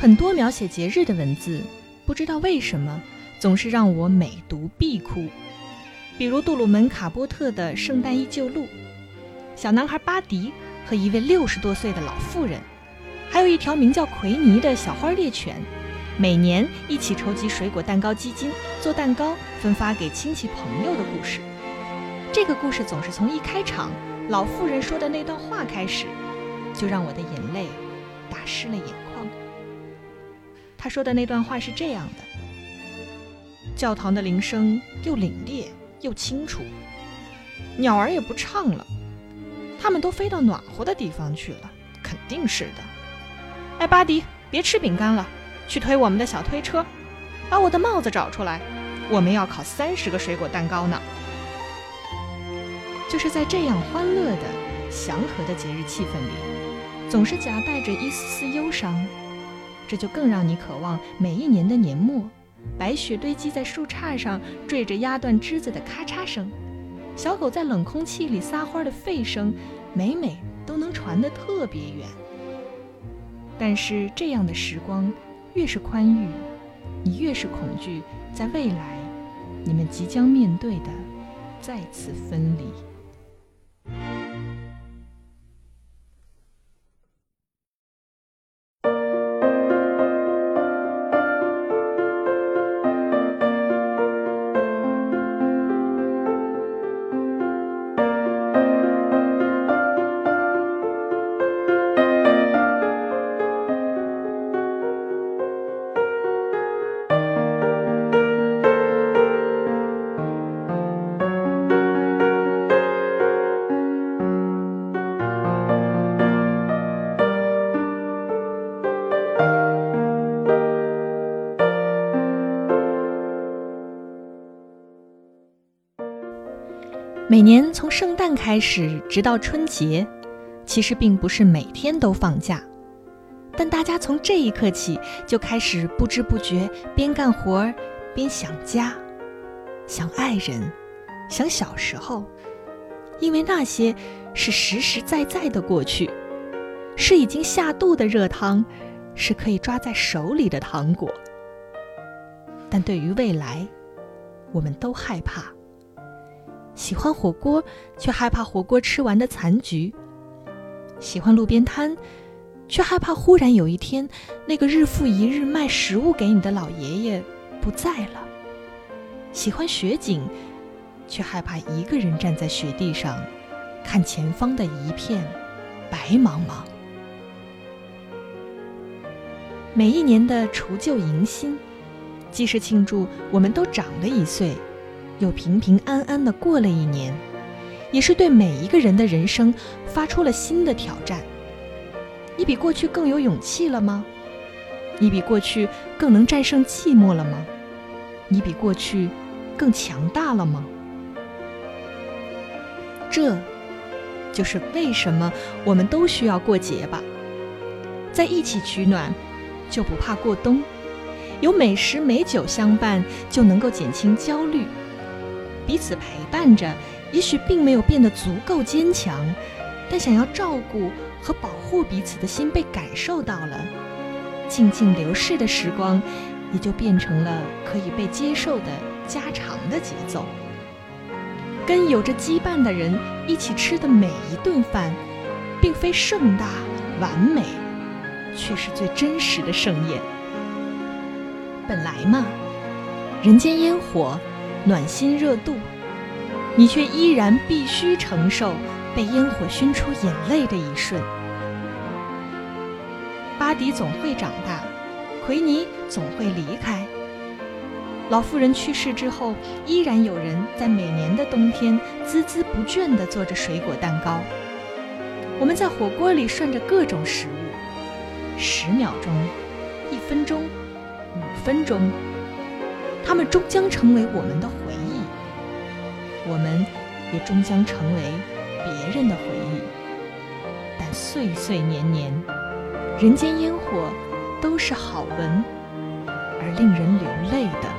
很多描写节日的文字，不知道为什么总是让我每读必哭。比如杜鲁门·卡波特的《圣诞依旧录》，小男孩巴迪和一位六十多岁的老妇人，还有一条名叫奎尼的小花猎犬，每年一起筹集水果蛋糕基金，做蛋糕分发给亲戚朋友的故事。这个故事总是从一开场老妇人说的那段话开始，就让我的眼泪打湿了眼眶。他说的那段话是这样的：教堂的铃声又凛冽又清楚，鸟儿也不唱了，它们都飞到暖和的地方去了，肯定是的。哎，巴迪，别吃饼干了，去推我们的小推车，把我的帽子找出来，我们要烤三十个水果蛋糕呢。就是在这样欢乐的、祥和的节日气氛里，总是夹带着一丝丝忧伤。这就更让你渴望每一年的年末，白雪堆积在树杈上，缀着压断枝子的咔嚓声，小狗在冷空气里撒欢的吠声，每每都能传得特别远。但是这样的时光越是宽裕，你越是恐惧，在未来，你们即将面对的再次分离。每年从圣诞开始，直到春节，其实并不是每天都放假，但大家从这一刻起就开始不知不觉边干活儿边想家，想爱人，想小时候，因为那些是实实在在的过去，是已经下肚的热汤，是可以抓在手里的糖果。但对于未来，我们都害怕。喜欢火锅，却害怕火锅吃完的残局；喜欢路边摊，却害怕忽然有一天，那个日复一日卖食物给你的老爷爷不在了；喜欢雪景，却害怕一个人站在雪地上，看前方的一片白茫茫。每一年的除旧迎新，既是庆祝我们都长了一岁。又平平安安的过了一年，也是对每一个人的人生发出了新的挑战。你比过去更有勇气了吗？你比过去更能战胜寂寞了吗？你比过去更强大了吗？这，就是为什么我们都需要过节吧。在一起取暖，就不怕过冬；有美食美酒相伴，就能够减轻焦虑。彼此陪伴着，也许并没有变得足够坚强，但想要照顾和保护彼此的心被感受到了。静静流逝的时光，也就变成了可以被接受的家常的节奏。跟有着羁绊的人一起吃的每一顿饭，并非盛大完美，却是最真实的盛宴。本来嘛，人间烟火。暖心热度，你却依然必须承受被烟火熏出眼泪的一瞬。巴迪总会长大，奎尼总会离开。老妇人去世之后，依然有人在每年的冬天孜孜不倦地做着水果蛋糕。我们在火锅里涮着各种食物，十秒钟，一分钟，五分钟。他们终将成为我们的回忆，我们也终将成为别人的回忆。但岁岁年年，人间烟火都是好闻而令人流泪的。